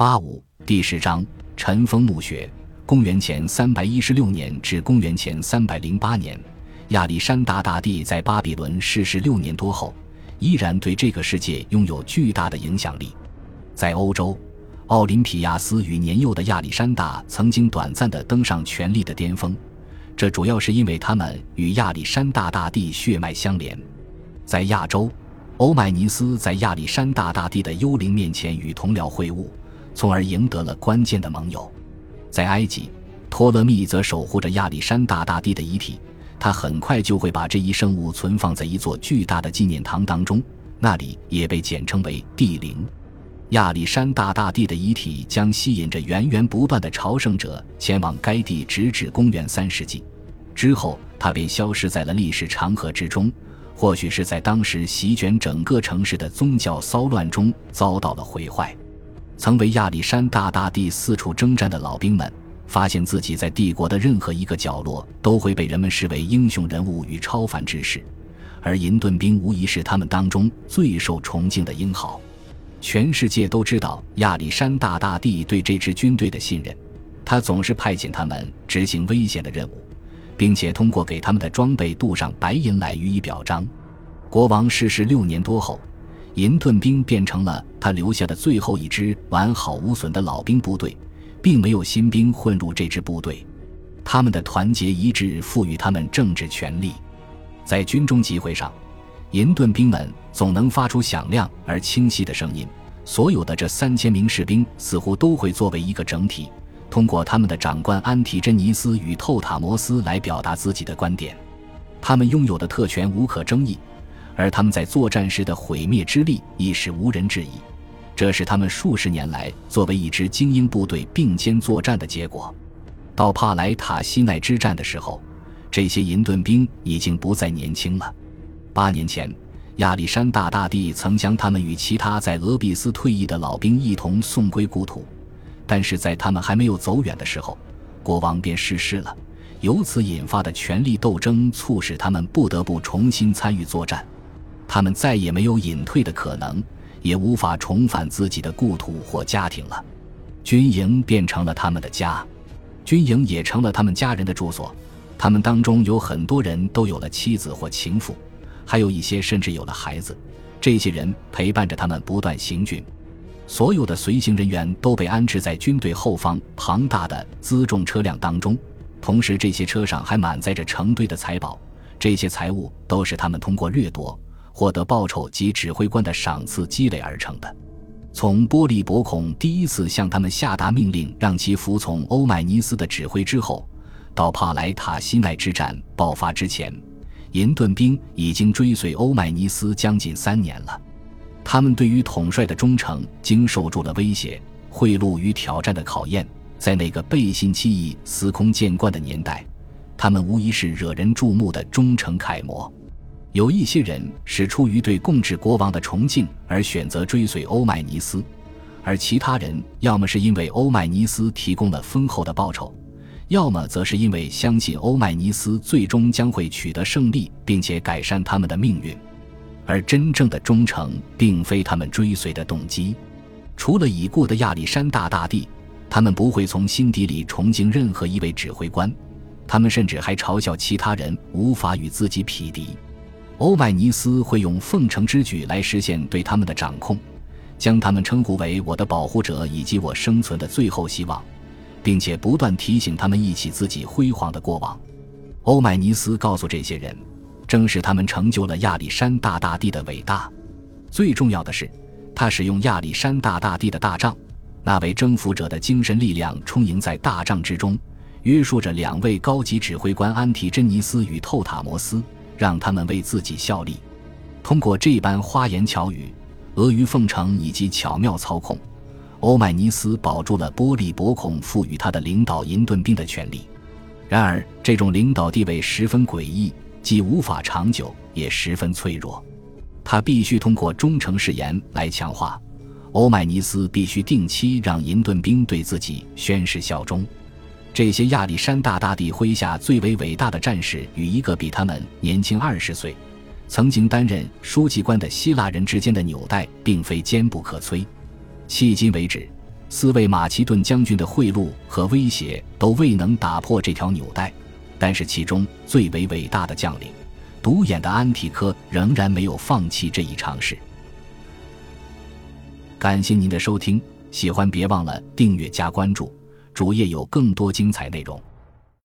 八五第十章尘封墓穴。公元前三百一十六年至公元前三百零八年，亚历山大大帝在巴比伦逝世六年多后，依然对这个世界拥有巨大的影响力。在欧洲，奥林匹亚斯与年幼的亚历山大曾经短暂地登上权力的巅峰，这主要是因为他们与亚历山大大帝血脉相连。在亚洲，欧迈尼斯在亚历山大大帝的幽灵面前与同僚会晤，从而赢得了关键的盟友。在埃及，托勒密则守护着亚历山大大帝的遗体，他很快就会把这一生物存放在一座巨大的纪念堂当中，那里也被简称为帝陵。亚历山大大帝的遗体将吸引着源源不断的朝圣者前往该地，直至公元三世纪之后，他便消失在了历史长河之中。或许是在当时席卷整个城市的宗教骚乱中遭到了毁坏。曾为亚历山大大帝四处征战的老兵们，发现自己在帝国的任何一个角落都会被人们视为英雄人物与超凡之士，而银盾兵无疑是他们当中最受崇敬的英豪。全世界都知道亚历山大大帝对这支军队的信任，他总是派遣他们执行危险的任务，并且通过给他们的装备镀上白银来予以表彰。国王逝世六年多后。银盾兵变成了他留下的最后一支完好无损的老兵部队，并没有新兵混入这支部队。他们的团结一致赋予他们政治权力。在军中集会上，银盾兵们总能发出响亮而清晰的声音。所有的这三千名士兵似乎都会作为一个整体，通过他们的长官安提真尼斯与透塔摩斯来表达自己的观点。他们拥有的特权无可争议。而他们在作战时的毁灭之力亦是无人质疑，这是他们数十年来作为一支精英部队并肩作战的结果。到帕莱塔西奈之战的时候，这些银盾兵已经不再年轻了。八年前，亚历山大大帝曾将他们与其他在俄比斯退役的老兵一同送归故土，但是在他们还没有走远的时候，国王便逝世了。由此引发的权力斗争，促使他们不得不重新参与作战。他们再也没有隐退的可能，也无法重返自己的故土或家庭了。军营变成了他们的家，军营也成了他们家人的住所。他们当中有很多人都有了妻子或情妇，还有一些甚至有了孩子。这些人陪伴着他们不断行军。所有的随行人员都被安置在军队后方庞大的辎重车辆当中，同时这些车上还满载着成堆的财宝。这些财物都是他们通过掠夺。获得报酬及指挥官的赏赐积累而成的。从波利伯孔第一次向他们下达命令，让其服从欧迈尼斯的指挥之后，到帕莱塔西奈之战爆发之前，银盾兵已经追随欧迈尼斯将近三年了。他们对于统帅的忠诚经受住了威胁、贿赂与挑战的考验。在那个背信弃义、司空见惯的年代，他们无疑是惹人注目的忠诚楷模。有一些人是出于对共治国王的崇敬而选择追随欧迈尼斯，而其他人要么是因为欧迈尼斯提供了丰厚的报酬，要么则是因为相信欧迈尼斯最终将会取得胜利，并且改善他们的命运。而真正的忠诚并非他们追随的动机。除了已故的亚历山大大帝，他们不会从心底里崇敬任何一位指挥官，他们甚至还嘲笑其他人无法与自己匹敌。欧迈尼斯会用奉承之举来实现对他们的掌控，将他们称呼为我的保护者以及我生存的最后希望，并且不断提醒他们忆起自己辉煌的过往。欧迈尼斯告诉这些人，正是他们成就了亚历山大大帝的伟大。最重要的是，他使用亚历山大大帝的大帐，那位征服者的精神力量充盈在大帐之中，约束着两位高级指挥官安提真尼斯与透塔摩斯。让他们为自己效力，通过这般花言巧语、阿谀奉承以及巧妙操控，欧迈尼斯保住了波利伯孔赋予他的领导银盾兵的权利。然而，这种领导地位十分诡异，既无法长久，也十分脆弱。他必须通过忠诚誓言来强化。欧迈尼斯必须定期让银盾兵对自己宣誓效忠。这些亚历山大大帝麾下最为伟大的战士与一个比他们年轻二十岁、曾经担任书记官的希腊人之间的纽带，并非坚不可摧。迄今为止，四位马其顿将军的贿赂和威胁都未能打破这条纽带，但是其中最为伟大的将领，独眼的安提柯仍然没有放弃这一尝试。感谢您的收听，喜欢别忘了订阅加关注，主页有更多精彩内容。